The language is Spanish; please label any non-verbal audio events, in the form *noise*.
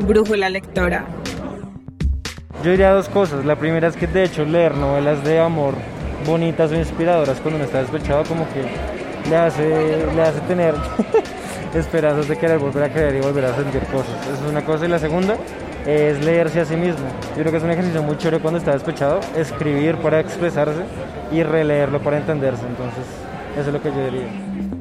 brújula lectora? Yo diría dos cosas. La primera es que de hecho leer novelas de amor bonitas o inspiradoras cuando uno está despechado como que le hace, le hace tener *laughs* esperanzas de querer volver a creer y volver a sentir cosas. Esa es una cosa. Y la segunda es leerse a sí mismo. Yo creo que es un ejercicio muy chévere cuando está despechado, escribir para expresarse y releerlo para entenderse. Entonces, eso es lo que yo diría.